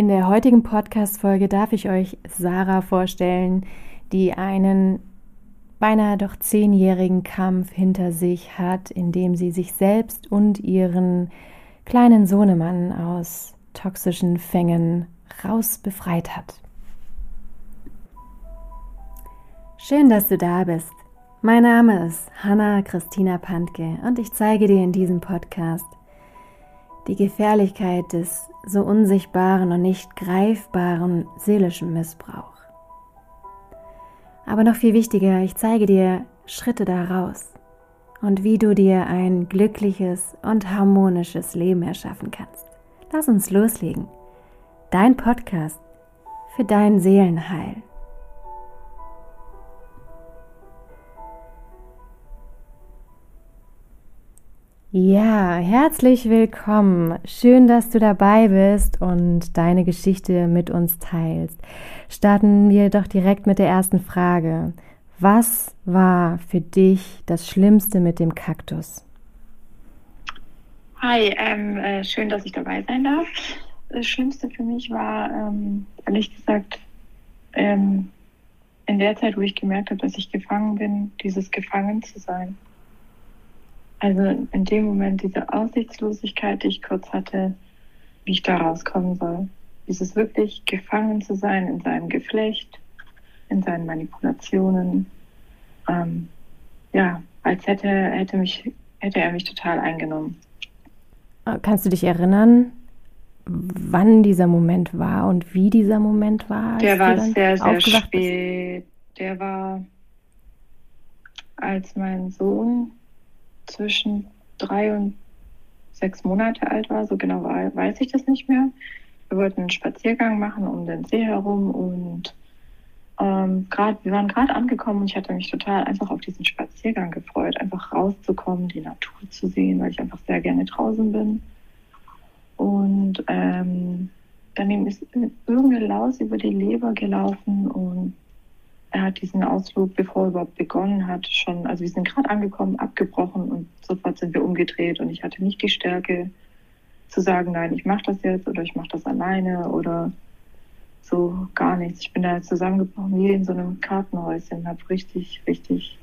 In der heutigen Podcast-Folge darf ich euch Sarah vorstellen, die einen beinahe doch zehnjährigen Kampf hinter sich hat, in dem sie sich selbst und ihren kleinen Sohnemann aus toxischen Fängen raus befreit hat. Schön, dass du da bist. Mein Name ist Hanna Christina Pantke und ich zeige dir in diesem Podcast die Gefährlichkeit des so unsichtbaren und nicht greifbaren seelischen Missbrauch. Aber noch viel wichtiger, ich zeige dir Schritte daraus und wie du dir ein glückliches und harmonisches Leben erschaffen kannst. Lass uns loslegen. Dein Podcast für dein Seelenheil. Ja, herzlich willkommen. Schön, dass du dabei bist und deine Geschichte mit uns teilst. Starten wir doch direkt mit der ersten Frage. Was war für dich das Schlimmste mit dem Kaktus? Hi, ähm, äh, schön, dass ich dabei sein darf. Das Schlimmste für mich war, ähm, ehrlich gesagt, ähm, in der Zeit, wo ich gemerkt habe, dass ich gefangen bin, dieses Gefangen zu sein. Also in dem Moment diese Aussichtslosigkeit, die ich kurz hatte, wie ich da rauskommen soll. Dieses wirklich gefangen zu sein in seinem Geflecht, in seinen Manipulationen. Ähm, ja, als hätte, hätte, mich, hätte er mich total eingenommen. Äh, kannst du dich erinnern, wann dieser Moment war und wie dieser Moment war? Der war sehr, sehr spät. Der war, als mein Sohn zwischen drei und sechs Monate alt war, so genau weiß ich das nicht mehr. Wir wollten einen Spaziergang machen um den See herum und ähm, grad, wir waren gerade angekommen und ich hatte mich total einfach auf diesen Spaziergang gefreut, einfach rauszukommen, die Natur zu sehen, weil ich einfach sehr gerne draußen bin. Und ähm, daneben ist irgendeine Laus über die Leber gelaufen und er hat diesen Ausflug, bevor er überhaupt begonnen hat, schon, also wir sind gerade angekommen, abgebrochen und sofort sind wir umgedreht und ich hatte nicht die Stärke zu sagen, nein, ich mache das jetzt oder ich mache das alleine oder so gar nichts. Ich bin da zusammengebrochen wie in so einem Kartenhäuschen, habe richtig, richtig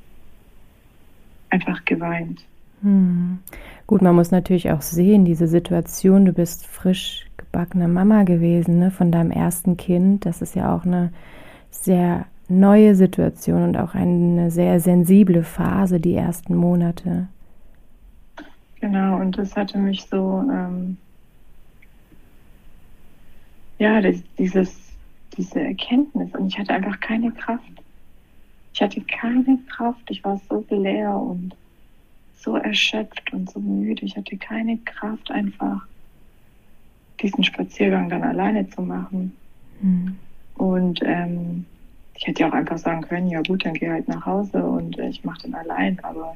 einfach geweint. Hm. Gut, man muss natürlich auch sehen, diese Situation, du bist frisch gebackene Mama gewesen, ne, von deinem ersten Kind. Das ist ja auch eine sehr neue Situation und auch eine sehr sensible Phase, die ersten Monate. Genau, und das hatte mich so, ähm, ja, das, dieses, diese Erkenntnis und ich hatte einfach keine Kraft. Ich hatte keine Kraft, ich war so leer und so erschöpft und so müde. Ich hatte keine Kraft, einfach diesen Spaziergang dann alleine zu machen. Mhm. Und ähm, ich hätte ja auch einfach sagen können, ja gut, dann geh halt nach Hause und ich mache den allein, aber.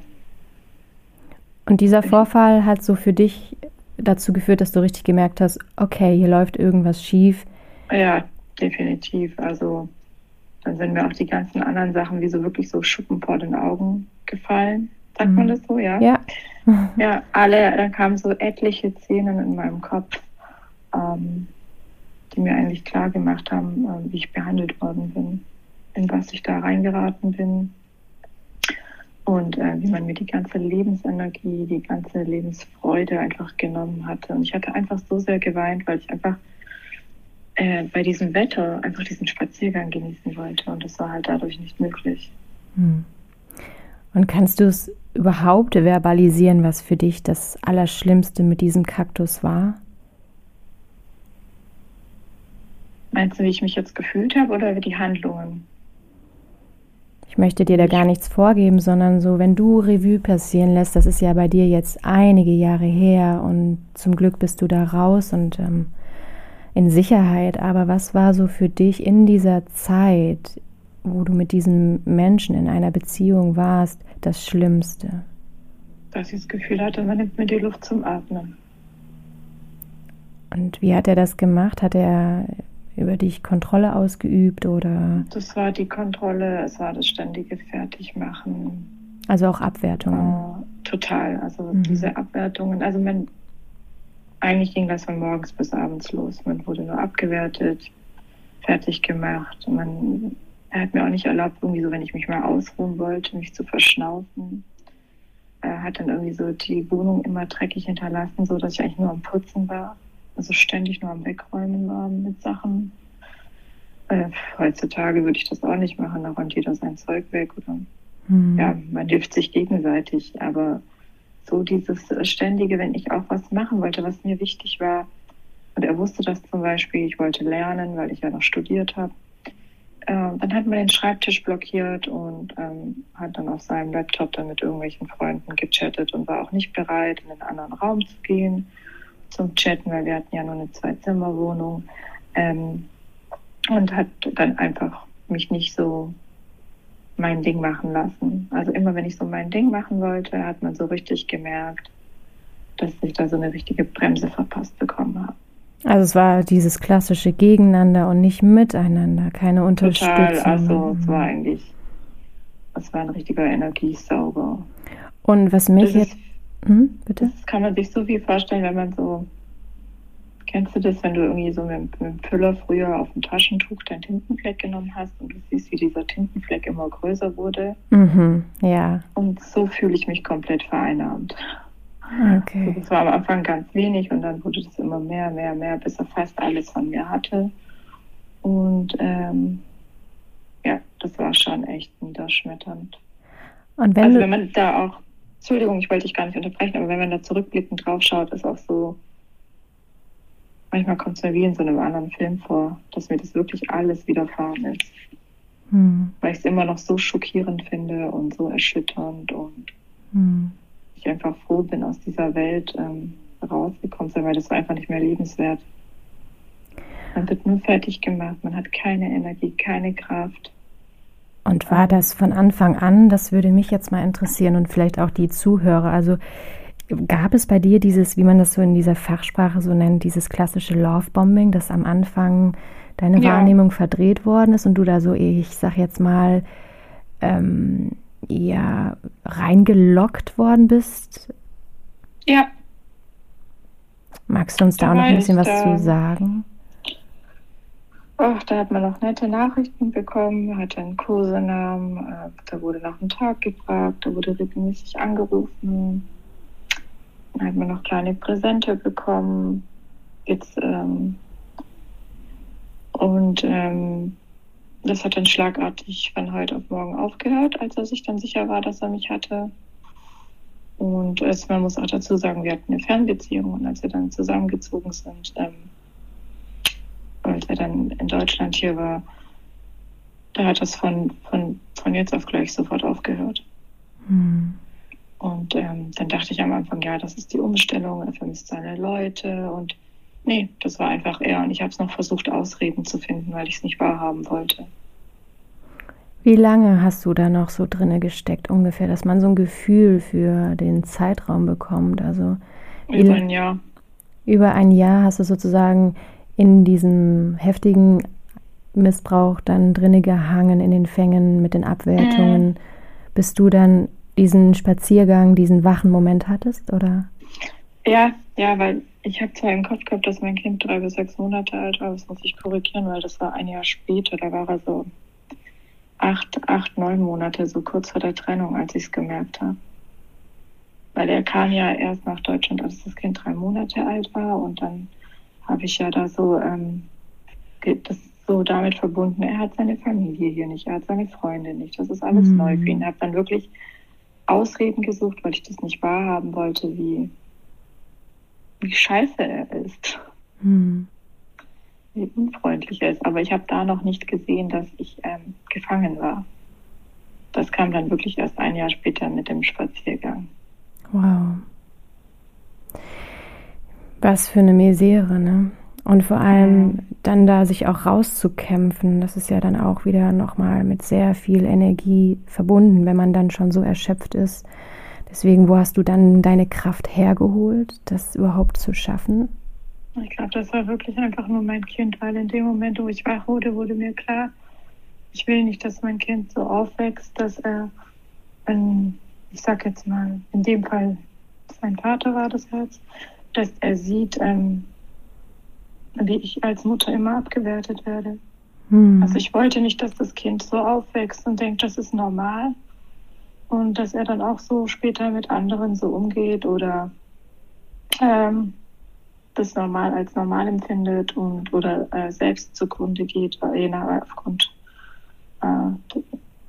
Und dieser Vorfall hat so für dich dazu geführt, dass du richtig gemerkt hast, okay, hier läuft irgendwas schief. Ja, definitiv. Also dann sind mir auch die ganzen anderen Sachen wie so wirklich so Schuppen vor den Augen gefallen. Sagt mhm. man das so, ja? Ja. ja, alle, dann kamen so etliche Szenen in meinem Kopf, ähm, die mir eigentlich klar gemacht haben, äh, wie ich behandelt worden bin in was ich da reingeraten bin und äh, wie man mir die ganze Lebensenergie, die ganze Lebensfreude einfach genommen hatte. Und ich hatte einfach so sehr geweint, weil ich einfach äh, bei diesem Wetter einfach diesen Spaziergang genießen wollte. Und das war halt dadurch nicht möglich. Hm. Und kannst du es überhaupt verbalisieren, was für dich das Allerschlimmste mit diesem Kaktus war? Meinst du, wie ich mich jetzt gefühlt habe oder die Handlungen? Ich möchte dir da gar nichts vorgeben, sondern so, wenn du Revue passieren lässt, das ist ja bei dir jetzt einige Jahre her und zum Glück bist du da raus und ähm, in Sicherheit. Aber was war so für dich in dieser Zeit, wo du mit diesem Menschen in einer Beziehung warst, das Schlimmste? Dass ich das Gefühl hatte, man nimmt mir die Luft zum Atmen. Und wie hat er das gemacht? Hat er über dich Kontrolle ausgeübt oder? Das war die Kontrolle, es war das ständige Fertigmachen. Also auch Abwertungen. Oh, total, also mhm. diese Abwertungen. Also man, eigentlich ging das von morgens bis abends los. Man wurde nur abgewertet, fertig gemacht. Man er hat mir auch nicht erlaubt, irgendwie so, wenn ich mich mal ausruhen wollte, mich zu verschnaufen. Er hat dann irgendwie so die Wohnung immer dreckig hinterlassen, so dass ich eigentlich nur am Putzen war. Also ständig nur am Wegräumen war mit Sachen. Äh, heutzutage würde ich das auch nicht machen, da räumt jeder sein Zeug weg oder hm. ja, man hilft sich gegenseitig. Aber so dieses ständige, wenn ich auch was machen wollte, was mir wichtig war, und er wusste das zum Beispiel, ich wollte lernen, weil ich ja noch studiert habe. Äh, dann hat man den Schreibtisch blockiert und ähm, hat dann auf seinem Laptop dann mit irgendwelchen Freunden gechattet und war auch nicht bereit, in einen anderen Raum zu gehen zum Chatten, weil wir hatten ja nur eine Zwei-Zimmer-Wohnung. Ähm, und hat dann einfach mich nicht so mein Ding machen lassen. Also immer wenn ich so mein Ding machen wollte, hat man so richtig gemerkt, dass ich da so eine richtige Bremse verpasst bekommen habe. Also es war dieses klassische Gegeneinander und nicht miteinander, keine Unterstützung. Total, also es war eigentlich, es war ein richtiger Energiesauger. Und was mich das jetzt, hm, bitte? Das kann man sich so viel vorstellen, wenn man so Kennst du das, wenn du irgendwie so mit, mit dem Füller früher auf dem Taschentuch deinen Tintenfleck genommen hast und du siehst, wie dieser Tintenfleck immer größer wurde? Mhm, ja. Und so fühle ich mich komplett vereinnahmt. Okay. Also das war am Anfang ganz wenig und dann wurde das immer mehr, mehr, mehr, bis er fast alles von mir hatte. Und ähm, ja, das war schon echt niederschmetternd. Und wenn also wenn man da auch, Entschuldigung, ich wollte dich gar nicht unterbrechen, aber wenn man da zurückblickend drauf schaut, ist auch so, manchmal kommt es mir wie in so einem anderen Film vor, dass mir das wirklich alles widerfahren ist. Hm. Weil ich es immer noch so schockierend finde und so erschütternd und hm. ich einfach froh bin, aus dieser Welt ähm, rausgekommen zu sein, weil das war einfach nicht mehr lebenswert. Man wird nur fertig gemacht, man hat keine Energie, keine Kraft. Und war das von Anfang an, das würde mich jetzt mal interessieren und vielleicht auch die Zuhörer, also Gab es bei dir dieses, wie man das so in dieser Fachsprache so nennt, dieses klassische Love-Bombing, dass am Anfang deine ja. Wahrnehmung verdreht worden ist und du da so, ich sag jetzt mal, ähm, ja, reingelockt worden bist? Ja. Magst du uns da, da auch noch ein bisschen was da, zu sagen? Ach, da hat man noch nette Nachrichten bekommen, hat einen Kursenamen, äh, da wurde nach dem Tag gefragt, da wurde regelmäßig angerufen. Dann hat man noch kleine Präsente bekommen. Jetzt, ähm, und ähm, das hat dann schlagartig von heute auf morgen aufgehört, als er sich dann sicher war, dass er mich hatte. Und es, man muss auch dazu sagen, wir hatten eine Fernbeziehung und als wir dann zusammengezogen sind, ähm, als er dann in Deutschland hier war, da hat das von, von, von jetzt auf gleich sofort aufgehört. Hm. Und ähm, dann dachte ich am Anfang, ja, das ist die Umstellung, er vermisst seine Leute und nee, das war einfach er. Und ich habe es noch versucht, Ausreden zu finden, weil ich es nicht wahrhaben wollte. Wie lange hast du da noch so drinne gesteckt, ungefähr, dass man so ein Gefühl für den Zeitraum bekommt? Also über ein Jahr. Über ein Jahr hast du sozusagen in diesem heftigen Missbrauch dann drinne gehangen, in den Fängen mit den Abwertungen. Mhm. Bist du dann diesen Spaziergang, diesen wachen Moment hattest, oder? Ja, ja, weil ich habe zwar im Kopf gehabt, dass mein Kind drei bis sechs Monate alt war, das muss ich korrigieren, weil das war ein Jahr später, da war er so acht, acht, neun Monate, so kurz vor der Trennung, als ich es gemerkt habe. Weil er kam ja erst nach Deutschland, als das Kind drei Monate alt war und dann habe ich ja da so ähm, das so damit verbunden, er hat seine Familie hier nicht, er hat seine Freunde nicht, das ist alles mhm. neu für ihn. Er hat dann wirklich Ausreden gesucht, weil ich das nicht wahrhaben wollte, wie, wie scheiße er ist. Hm. Wie unfreundlich er ist. Aber ich habe da noch nicht gesehen, dass ich ähm, gefangen war. Das kam dann wirklich erst ein Jahr später mit dem Spaziergang. Wow. Was für eine Misere, ne? Und vor allem dann da sich auch rauszukämpfen, das ist ja dann auch wieder nochmal mit sehr viel Energie verbunden, wenn man dann schon so erschöpft ist. Deswegen, wo hast du dann deine Kraft hergeholt, das überhaupt zu schaffen? Ich glaube, das war wirklich einfach nur mein Kind, weil in dem Moment, wo ich wach wurde, wurde mir klar, ich will nicht, dass mein Kind so aufwächst, dass er, wenn, ich sag jetzt mal, in dem Fall sein Vater war das jetzt, dass er sieht, ähm, wie ich als Mutter immer abgewertet werde. Hm. Also ich wollte nicht, dass das Kind so aufwächst und denkt, das ist normal. Und dass er dann auch so später mit anderen so umgeht oder ähm, das normal als normal empfindet und oder äh, selbst zugrunde geht, je nach aufgrund äh,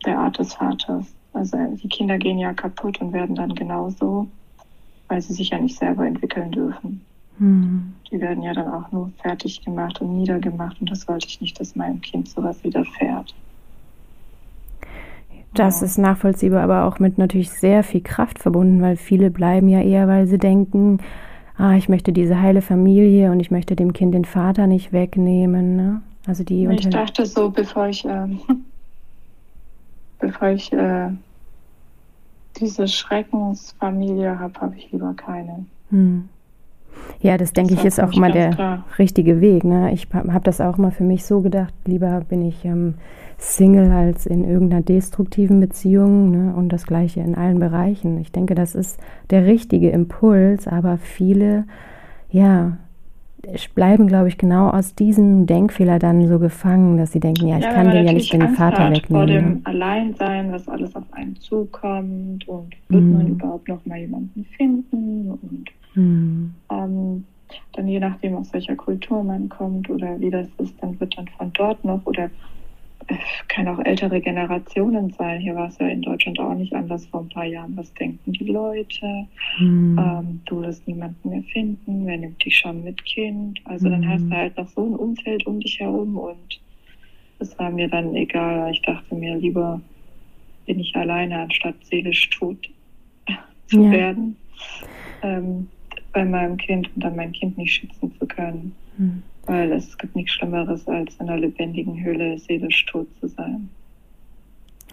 der Art des Vaters. Also die Kinder gehen ja kaputt und werden dann genauso, weil sie sich ja nicht selber entwickeln dürfen. Mhm. Die werden ja dann auch nur fertig gemacht und niedergemacht und das wollte ich nicht, dass meinem Kind sowas widerfährt. Das ja. ist nachvollziehbar, aber auch mit natürlich sehr viel Kraft verbunden, weil viele bleiben ja eher, weil sie denken, ah, ich möchte diese heile Familie und ich möchte dem Kind den Vater nicht wegnehmen. Ne? Also die ich dachte so, bevor ich, ähm, bevor ich äh, diese Schreckensfamilie habe, habe ich lieber keine. Hm. Ja, das denke ich ist auch mal der klar. richtige Weg. Ne? Ich habe das auch mal für mich so gedacht, lieber bin ich ähm, Single als in irgendeiner destruktiven Beziehung ne? und das gleiche in allen Bereichen. Ich denke, das ist der richtige Impuls, aber viele, ja, bleiben, glaube ich, genau aus diesem Denkfehler dann so gefangen, dass sie denken, ja, ich ja, kann dir ja nicht den Angst Vater hat wegnehmen. Vor dem ne? Alleinsein, was alles auf einen zukommt und wird mm. man überhaupt noch mal jemanden finden und mm. ähm, dann je nachdem, aus welcher Kultur man kommt oder wie das ist, dann wird dann von dort noch oder kann auch ältere Generationen sein. Hier war es ja in Deutschland auch nicht anders vor ein paar Jahren. Was denken die Leute? Mhm. Ähm, du wirst niemanden mehr finden. Wer nimmt dich schon mit Kind? Also mhm. dann hast du hm. halt noch so ein Umfeld um dich herum und es war mir dann egal. Ich dachte mir lieber bin ich alleine, anstatt seelisch tot zu ja. werden. Ähm, bei meinem Kind und dann mein Kind nicht schützen zu können. Mhm. Weil es gibt nichts Schlimmeres, als in einer lebendigen Höhle seelisch tot zu sein.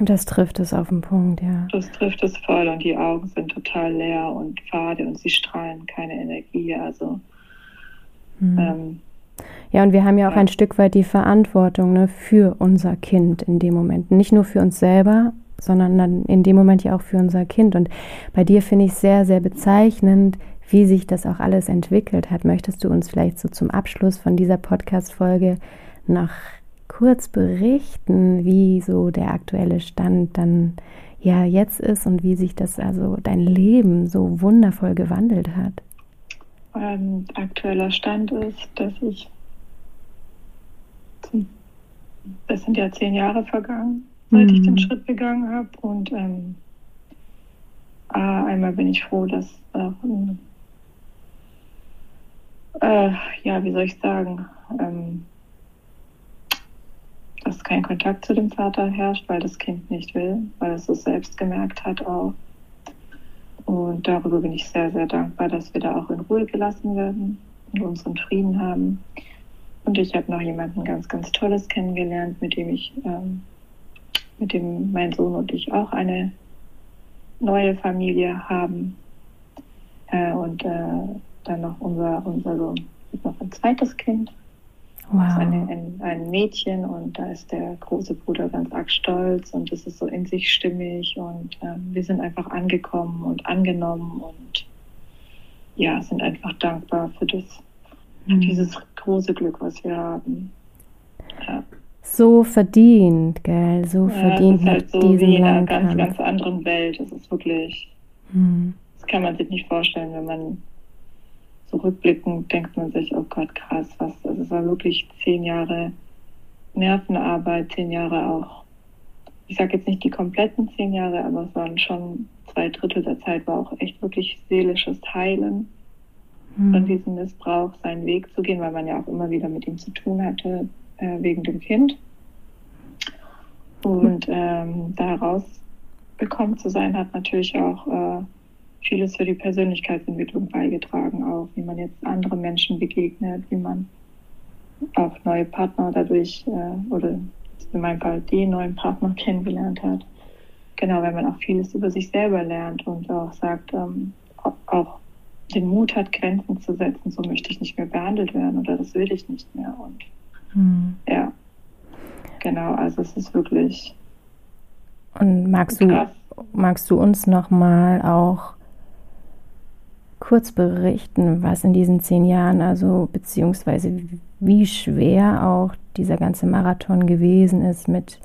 Das trifft es auf den Punkt, ja. Das trifft es voll und die Augen sind total leer und fade und sie strahlen keine Energie. Also hm. ähm, ja, und wir haben ja auch ja. ein Stück weit die Verantwortung ne, für unser Kind in dem Moment. Nicht nur für uns selber, sondern dann in dem Moment ja auch für unser Kind. Und bei dir finde ich sehr, sehr bezeichnend, wie sich das auch alles entwickelt hat. Möchtest du uns vielleicht so zum Abschluss von dieser Podcast-Folge noch kurz berichten, wie so der aktuelle Stand dann ja jetzt ist und wie sich das also dein Leben so wundervoll gewandelt hat? Ähm, aktueller Stand ist, dass ich es sind ja zehn Jahre vergangen, seit mhm. ich den Schritt gegangen habe und ähm, einmal bin ich froh, dass äh, äh, ja, wie soll ich sagen, ähm, dass kein Kontakt zu dem Vater herrscht, weil das Kind nicht will, weil es es selbst gemerkt hat auch. Und darüber bin ich sehr, sehr dankbar, dass wir da auch in Ruhe gelassen werden und unseren Frieden haben. Und ich habe noch jemanden ganz, ganz Tolles kennengelernt, mit dem ich, ähm, mit dem mein Sohn und ich auch eine neue Familie haben. Äh, und äh, dann noch unser, unser Sohn, noch ein zweites Kind. Wow. Das ist eine, ein, ein, Mädchen und da ist der große Bruder ganz arg stolz und es ist so in sich stimmig und äh, wir sind einfach angekommen und angenommen und ja, sind einfach dankbar für das, für mhm. dieses große Glück, was wir haben. Ja. So verdient, gell, so ja, verdient. Ist halt so wie in einer ganz, ganz anderen Welt. Es ist wirklich, mhm. das kann man sich nicht vorstellen, wenn man zurückblickend denkt man sich, oh Gott, krass, was, also es war wirklich zehn Jahre Nervenarbeit, zehn Jahre auch, ich sage jetzt nicht die kompletten zehn Jahre, aber es waren schon zwei Drittel der Zeit, war auch echt wirklich seelisches Heilen mhm. von diesem Missbrauch, seinen Weg zu gehen, weil man ja auch immer wieder mit ihm zu tun hatte, äh, wegen dem Kind. Und ähm, da herausbekommen zu sein, hat natürlich auch äh, vieles für die Persönlichkeitsentwicklung beigetragen, auch wie man jetzt andere Menschen begegnet, wie man auch neue Partner dadurch äh, oder in meinem Fall den neuen Partner kennengelernt hat. Genau, wenn man auch vieles über sich selber lernt und auch sagt, ähm, auch den Mut hat, Grenzen zu setzen, so möchte ich nicht mehr behandelt werden oder das will ich nicht mehr. Und hm. ja, genau, also es ist wirklich. Und magst du, magst du uns nochmal auch kurz berichten, was in diesen zehn Jahren, also beziehungsweise wie schwer auch dieser ganze Marathon gewesen ist mit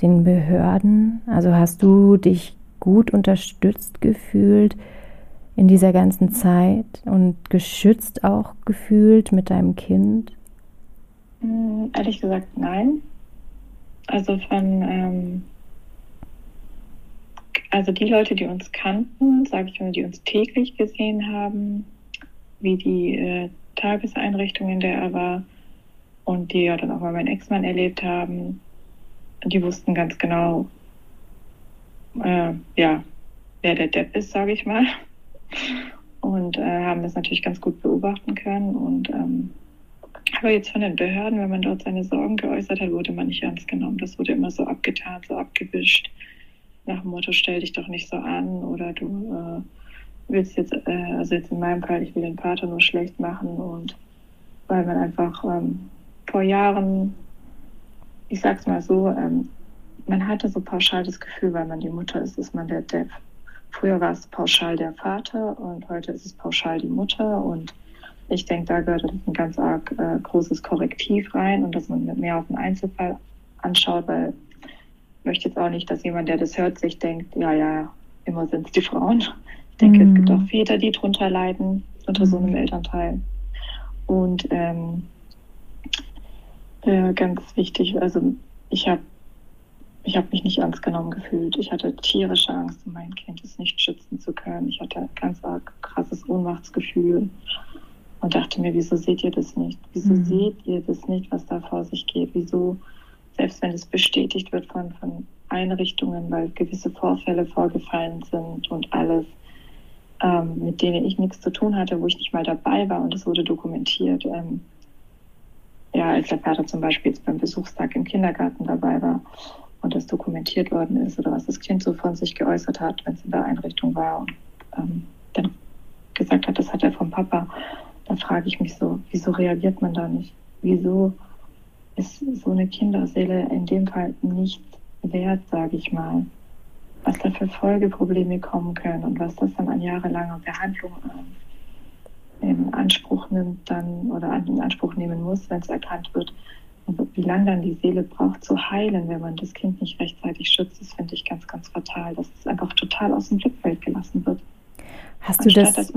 den Behörden? Also hast du dich gut unterstützt gefühlt in dieser ganzen Zeit und geschützt auch gefühlt mit deinem Kind? Hm, ehrlich gesagt, nein. Also von, ähm, also die Leute, die uns kannten, sage ich mal, die uns täglich gesehen haben, wie die äh, Tageseinrichtung, in der er war und die ja dann auch mal meinen Ex-Mann erlebt haben, die wussten ganz genau, äh, ja, wer der Depp ist, sage ich mal. Und äh, haben das natürlich ganz gut beobachten können. Und ähm, aber jetzt von den Behörden, wenn man dort seine Sorgen geäußert hat, wurde man nicht ernst genommen. Das wurde immer so abgetan, so abgewischt. Nach dem Motto, stell dich doch nicht so an oder du äh, willst jetzt, äh, also jetzt in meinem Fall, ich will den Vater nur schlecht machen und weil man einfach ähm, vor Jahren, ich sag's mal so, ähm, man hatte so pauschal das Gefühl, weil man die Mutter ist, ist man der Depp. Früher war es pauschal der Vater und heute ist es pauschal die Mutter und ich denke, da gehört ein ganz arg äh, großes Korrektiv rein und dass man mehr auf den Einzelfall anschaut, weil möchte jetzt auch nicht, dass jemand, der das hört, sich denkt, ja, ja, immer sind es die Frauen. Ich denke, mhm. es gibt auch Väter, die drunter leiden, unter mhm. so einem mhm. Elternteil. Und ähm, äh, ganz wichtig, also ich habe ich habe mich nicht ernst genommen gefühlt. Ich hatte tierische Angst, mein Kind es nicht schützen zu können. Ich hatte ein ganz arg krasses Ohnmachtsgefühl und dachte mir, wieso seht ihr das nicht? Wieso mhm. seht ihr das nicht, was da vor sich geht? Wieso, selbst wenn es bestätigt wird von, von Einrichtungen, weil gewisse Vorfälle vorgefallen sind und alles, ähm, mit denen ich nichts zu tun hatte, wo ich nicht mal dabei war und es wurde dokumentiert. Ähm, ja, als der Vater zum Beispiel jetzt beim Besuchstag im Kindergarten dabei war und das dokumentiert worden ist oder was das Kind so von sich geäußert hat, wenn es in der Einrichtung war und ähm, dann gesagt hat, das hat er vom Papa, da frage ich mich so, wieso reagiert man da nicht? Wieso ist so eine Kinderseele in dem Fall nicht wert, sage ich mal? Was da für Folgeprobleme kommen können und was das dann an jahrelanger Behandlung äh, in Anspruch nimmt dann oder in Anspruch nehmen muss, wenn es erkannt wird, wie lange dann die Seele braucht zu heilen, wenn man das Kind nicht rechtzeitig schützt, das finde ich ganz, ganz fatal, dass es einfach total aus dem Blickfeld gelassen wird. Hast du das,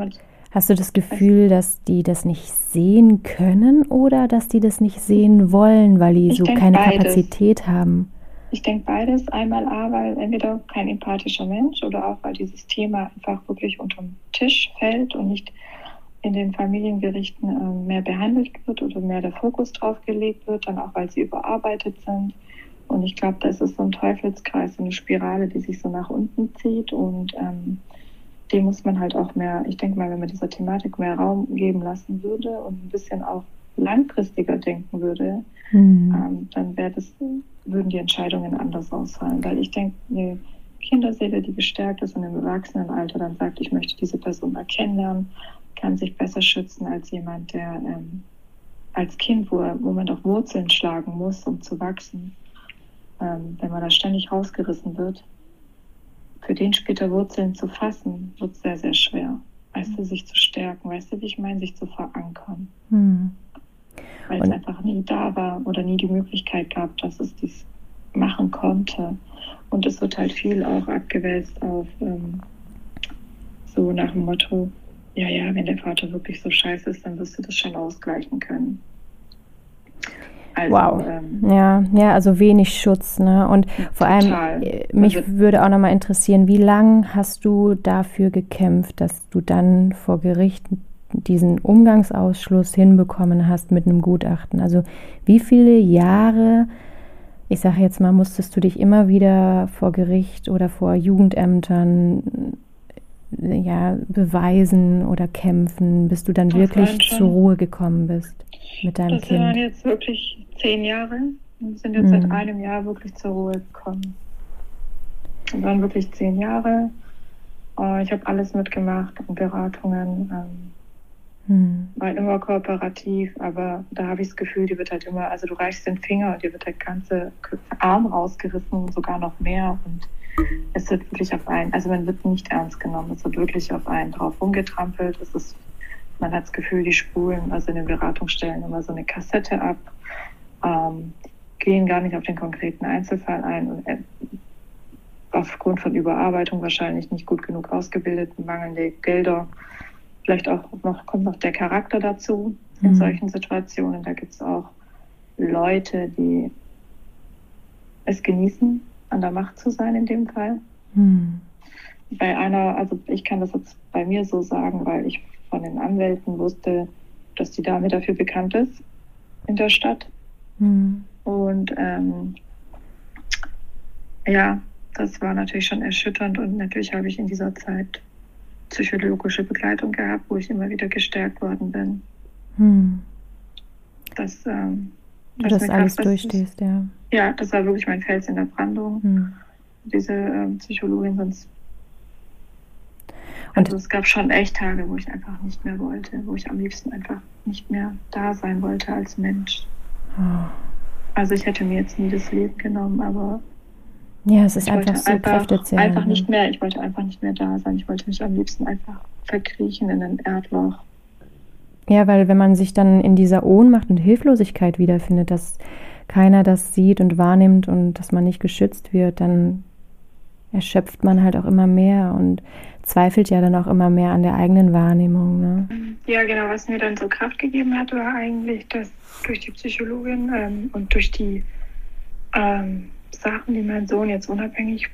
hast du das Gefühl, dass die das nicht sehen können oder dass die das nicht sehen wollen, weil die so keine beides. Kapazität haben? Ich denke beides. Einmal A, weil entweder kein empathischer Mensch oder auch, weil dieses Thema einfach wirklich unterm Tisch fällt und nicht in den Familiengerichten äh, mehr behandelt wird oder mehr der Fokus drauf gelegt wird, dann auch weil sie überarbeitet sind. Und ich glaube, das ist so ein Teufelskreis, so eine Spirale, die sich so nach unten zieht. Und ähm, dem muss man halt auch mehr, ich denke mal, wenn man dieser Thematik mehr Raum geben lassen würde und ein bisschen auch langfristiger denken würde, mhm. ähm, dann das, würden die Entscheidungen anders ausfallen. Weil ich denke, eine Kinderseele, die gestärkt ist und im Erwachsenenalter dann sagt, ich möchte diese Person mal kennenlernen, kann sich besser schützen als jemand, der ähm, als Kind, wo, wo man doch Wurzeln schlagen muss, um zu wachsen. Ähm, wenn man da ständig rausgerissen wird, für den später Wurzeln zu fassen, wird sehr, sehr schwer. Weißt du, sich zu stärken, weißt du, wie ich meine, sich zu verankern. Hm. Weil es einfach nie da war oder nie die Möglichkeit gab, dass es dies machen konnte. Und es wird halt viel auch abgewälzt auf ähm, so nach dem Motto, ja, ja, wenn der Vater wirklich so scheiße ist, dann wirst du das schon ausgleichen können. Also, wow. Ähm, ja, ja, also wenig Schutz, ne? Und vor total. allem, äh, mich also, würde auch nochmal interessieren, wie lange hast du dafür gekämpft, dass du dann vor Gericht diesen Umgangsausschluss hinbekommen hast mit einem Gutachten? Also wie viele Jahre, ich sage jetzt mal, musstest du dich immer wieder vor Gericht oder vor Jugendämtern ja, beweisen oder kämpfen, bis du dann das wirklich zur Ruhe gekommen bist mit deinem das Kind? Das waren jetzt wirklich zehn Jahre und sind jetzt mhm. seit einem Jahr wirklich zur Ruhe gekommen. Das waren wirklich zehn Jahre. Oh, ich habe alles mitgemacht, Beratungen. Ähm, Hm. War immer kooperativ, aber da habe ich das Gefühl, die wird halt immer, also du reichst den Finger und dir wird der ganze Arm rausgerissen, sogar noch mehr. Und es wird wirklich auf einen, also man wird nicht ernst genommen, es wird wirklich auf einen drauf rumgetrampelt. Es ist, man hat das Gefühl, die spulen, also in den Beratungsstellen immer so eine Kassette ab, ähm, gehen gar nicht auf den konkreten Einzelfall ein und äh, aufgrund von Überarbeitung wahrscheinlich nicht gut genug ausgebildet, mangelnde Gelder Vielleicht auch noch, kommt noch der Charakter dazu in mhm. solchen Situationen. Da gibt es auch Leute, die es genießen, an der Macht zu sein in dem Fall. Mhm. Bei einer, also ich kann das jetzt bei mir so sagen, weil ich von den Anwälten wusste, dass die Dame dafür bekannt ist in der Stadt. Mhm. Und ähm, ja, das war natürlich schon erschütternd und natürlich habe ich in dieser Zeit psychologische Begleitung gehabt, wo ich immer wieder gestärkt worden bin. Hm. Das, ähm, du das alles durchstehst, ja. Ja, das war wirklich mein Fels in der Brandung. Hm. Diese ähm, Psychologin, sonst. Und also es gab schon echt Tage, wo ich einfach nicht mehr wollte, wo ich am liebsten einfach nicht mehr da sein wollte als Mensch. Oh. Also ich hätte mir jetzt nie das Leben genommen, aber ja, es ist ich einfach so einfach. Einfach nicht mehr, ich wollte einfach nicht mehr da sein. Ich wollte mich am liebsten einfach verkriechen in ein Erdloch. Ja, weil wenn man sich dann in dieser Ohnmacht und Hilflosigkeit wiederfindet, dass keiner das sieht und wahrnimmt und dass man nicht geschützt wird, dann erschöpft man halt auch immer mehr und zweifelt ja dann auch immer mehr an der eigenen Wahrnehmung. Ne? Ja, genau. Was mir dann so Kraft gegeben hat, war eigentlich, dass durch die Psychologin ähm, und durch die ähm, Sachen, die mein Sohn jetzt unabhängig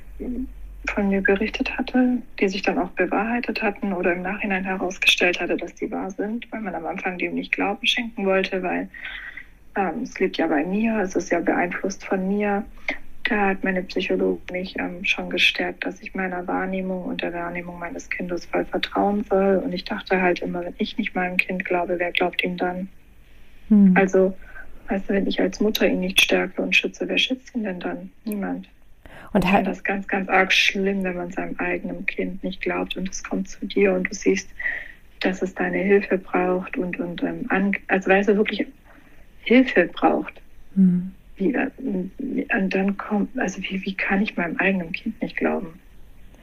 von mir berichtet hatte, die sich dann auch bewahrheitet hatten oder im Nachhinein herausgestellt hatte, dass die wahr sind, weil man am Anfang dem nicht Glauben schenken wollte, weil ähm, es liegt ja bei mir, es ist ja beeinflusst von mir. Da hat meine Psychologin mich ähm, schon gestärkt, dass ich meiner Wahrnehmung und der Wahrnehmung meines Kindes voll vertrauen soll. Und ich dachte halt immer, wenn ich nicht meinem Kind glaube, wer glaubt ihm dann? Hm. Also Weißt du, wenn ich als Mutter ihn nicht stärke und schütze, wer schützt ihn denn dann? Niemand. Und finde das ganz, ganz arg schlimm, wenn man seinem eigenen Kind nicht glaubt und es kommt zu dir und du siehst, dass es deine Hilfe braucht und, und ähm, also weil es wirklich Hilfe braucht. Mhm. Wie, äh, und dann kommt, also wie, wie kann ich meinem eigenen Kind nicht glauben?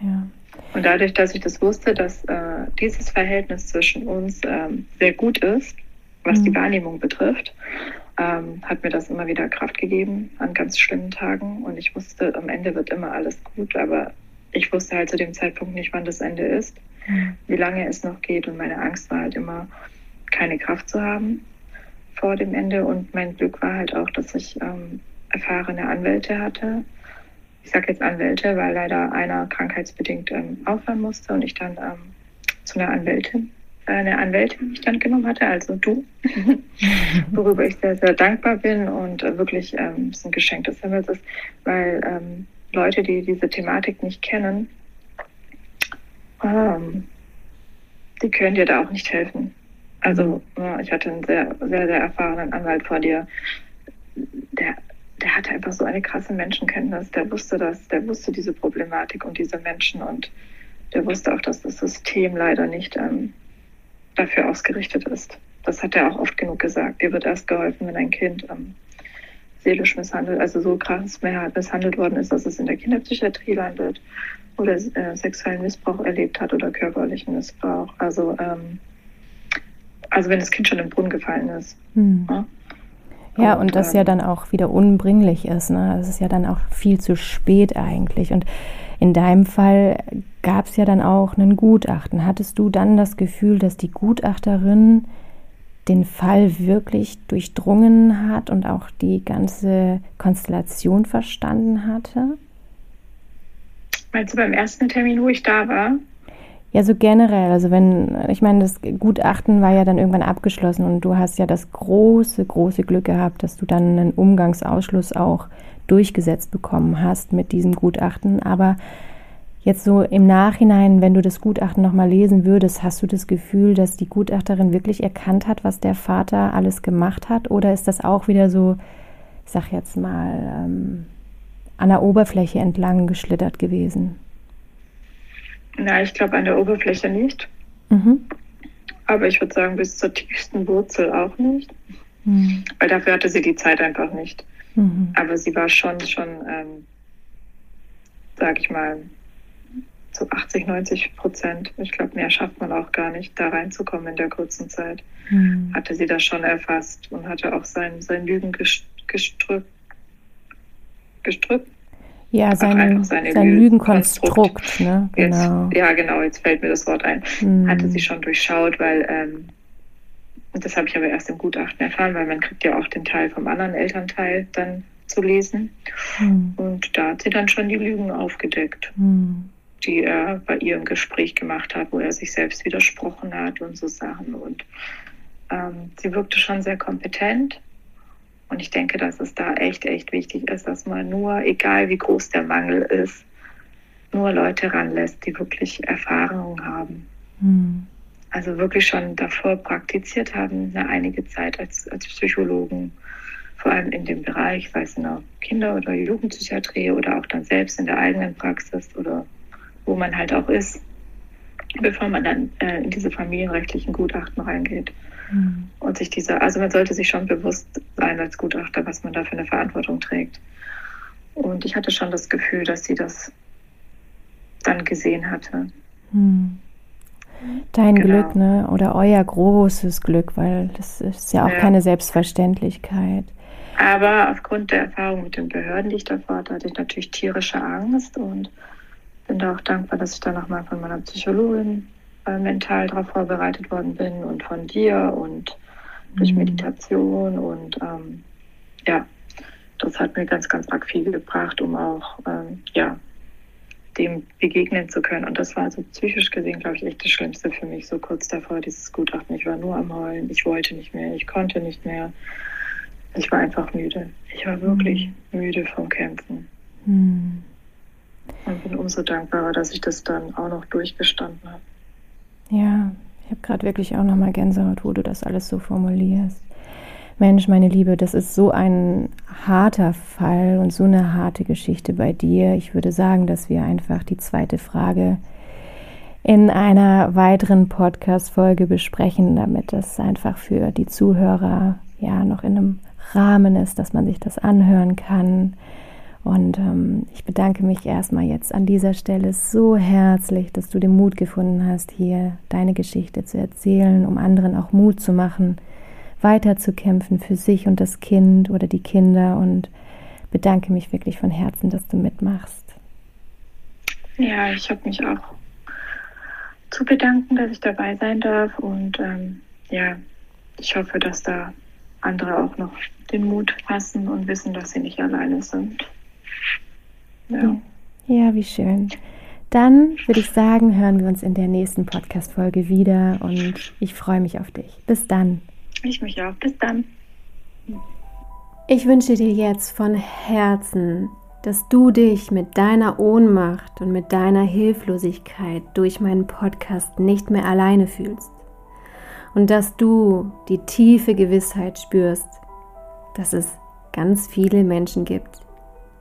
Ja. Und dadurch, dass ich das wusste, dass äh, dieses Verhältnis zwischen uns ähm, sehr gut ist, was mhm. die Wahrnehmung betrifft, ähm, hat mir das immer wieder Kraft gegeben an ganz schlimmen Tagen. Und ich wusste, am Ende wird immer alles gut, aber ich wusste halt zu dem Zeitpunkt nicht, wann das Ende ist, mhm. wie lange es noch geht. Und meine Angst war halt immer, keine Kraft zu haben vor dem Ende. Und mein Glück war halt auch, dass ich ähm, erfahrene Anwälte hatte. Ich sage jetzt Anwälte, weil leider einer krankheitsbedingt ähm, aufhören musste und ich dann ähm, zu einer Anwältin eine Anwältin mich dann genommen hatte, also du, worüber ich sehr, sehr dankbar bin und wirklich ähm, es ein Geschenk des Himmels ist, weil ähm, Leute, die diese Thematik nicht kennen, ähm, die können dir da auch nicht helfen. Also ja, ich hatte einen sehr, sehr, sehr erfahrenen Anwalt vor dir, der, der hatte einfach so eine krasse Menschenkenntnis, der wusste das, der wusste diese Problematik und diese Menschen und der wusste auch, dass das System leider nicht ähm, dafür ausgerichtet ist. Das hat er auch oft genug gesagt. Dir wird erst geholfen, wenn ein Kind ähm, seelisch misshandelt, also so krass misshandelt worden ist, dass es in der Kinderpsychiatrie landet oder äh, sexuellen Missbrauch erlebt hat oder körperlichen Missbrauch. Also, ähm, also wenn das Kind schon im Brunnen gefallen ist. Hm. Ja? Ja, und, und das ähm, ja dann auch wieder unbringlich ist. Ne? Das ist ja dann auch viel zu spät eigentlich. Und in deinem Fall gab es ja dann auch ein Gutachten. Hattest du dann das Gefühl, dass die Gutachterin den Fall wirklich durchdrungen hat und auch die ganze Konstellation verstanden hatte? Du beim ersten Termin, wo ich da war? Ja, so generell. Also wenn, ich meine, das Gutachten war ja dann irgendwann abgeschlossen und du hast ja das große, große Glück gehabt, dass du dann einen Umgangsausschluss auch durchgesetzt bekommen hast mit diesem Gutachten. Aber jetzt so im Nachhinein, wenn du das Gutachten nochmal lesen würdest, hast du das Gefühl, dass die Gutachterin wirklich erkannt hat, was der Vater alles gemacht hat? Oder ist das auch wieder so, ich sag jetzt mal, ähm, an der Oberfläche entlang geschlittert gewesen? Na, ich glaube an der Oberfläche nicht. Mhm. aber ich würde sagen, bis zur tiefsten Wurzel auch nicht. Mhm. Weil dafür hatte sie die Zeit einfach nicht. Mhm. Aber sie war schon, schon, ähm, sag ich mal, zu 80, 90 Prozent. Ich glaube, mehr schafft man auch gar nicht, da reinzukommen in der kurzen Zeit. Mhm. Hatte sie das schon erfasst und hatte auch sein, sein Lügen gestrüpp. Gestrüpp? Ja, seine, sein Lügenkonstrukt. Ne? Genau. Jetzt, ja, genau, jetzt fällt mir das Wort ein. Mhm. Hatte sie schon durchschaut, weil, ähm, und das habe ich aber erst im Gutachten erfahren, weil man kriegt ja auch den Teil vom anderen Elternteil dann zu lesen. Mhm. Und da hat sie dann schon die Lügen aufgedeckt. Mhm die er bei ihr im Gespräch gemacht hat, wo er sich selbst widersprochen hat und so Sachen. Und ähm, sie wirkte schon sehr kompetent. Und ich denke, dass es da echt, echt wichtig ist, dass man nur, egal wie groß der Mangel ist, nur Leute ranlässt, die wirklich Erfahrung haben. Mhm. Also wirklich schon davor praktiziert haben, eine einige Zeit als, als Psychologen, vor allem in dem Bereich, sei es in der Kinder- oder Jugendpsychiatrie oder auch dann selbst in der eigenen Praxis oder wo man halt auch ist, bevor man dann äh, in diese familienrechtlichen Gutachten reingeht. Mhm. Und sich diese, also man sollte sich schon bewusst sein als Gutachter, was man da für eine Verantwortung trägt. Und ich hatte schon das Gefühl, dass sie das dann gesehen hatte. Mhm. Dein genau. Glück, ne? Oder euer großes Glück, weil das ist ja auch ja. keine Selbstverständlichkeit. Aber aufgrund der Erfahrung mit den Behörden, die ich davor hatte, hatte ich natürlich tierische Angst und bin da auch dankbar, dass ich da nochmal von meiner Psychologin äh, mental darauf vorbereitet worden bin und von dir und durch mhm. Meditation und ähm, ja, das hat mir ganz, ganz arg viel gebracht, um auch ähm, ja, dem begegnen zu können. Und das war so psychisch gesehen, glaube ich, echt das Schlimmste für mich, so kurz davor, dieses Gutachten. Ich war nur am Heulen, ich wollte nicht mehr, ich konnte nicht mehr. Ich war einfach müde. Ich war wirklich mhm. müde vom Kämpfen. Mhm. Und bin umso dankbarer, dass ich das dann auch noch durchgestanden habe. Ja, ich habe gerade wirklich auch nochmal Gänsehaut, wo du das alles so formulierst. Mensch, meine Liebe, das ist so ein harter Fall und so eine harte Geschichte bei dir. Ich würde sagen, dass wir einfach die zweite Frage in einer weiteren Podcast-Folge besprechen, damit das einfach für die Zuhörer ja noch in einem Rahmen ist, dass man sich das anhören kann. Und ähm, ich bedanke mich erstmal jetzt an dieser Stelle so herzlich, dass du den Mut gefunden hast, hier deine Geschichte zu erzählen, um anderen auch Mut zu machen, weiterzukämpfen für sich und das Kind oder die Kinder. Und bedanke mich wirklich von Herzen, dass du mitmachst. Ja, ich habe mich auch zu bedanken, dass ich dabei sein darf. Und ähm, ja, ich hoffe, dass da andere auch noch den Mut fassen und wissen, dass sie nicht alleine sind. Ja. ja, wie schön. Dann würde ich sagen, hören wir uns in der nächsten Podcast-Folge wieder und ich freue mich auf dich. Bis dann. Ich mich auch. Bis dann. Ich wünsche dir jetzt von Herzen, dass du dich mit deiner Ohnmacht und mit deiner Hilflosigkeit durch meinen Podcast nicht mehr alleine fühlst. Und dass du die tiefe Gewissheit spürst, dass es ganz viele Menschen gibt,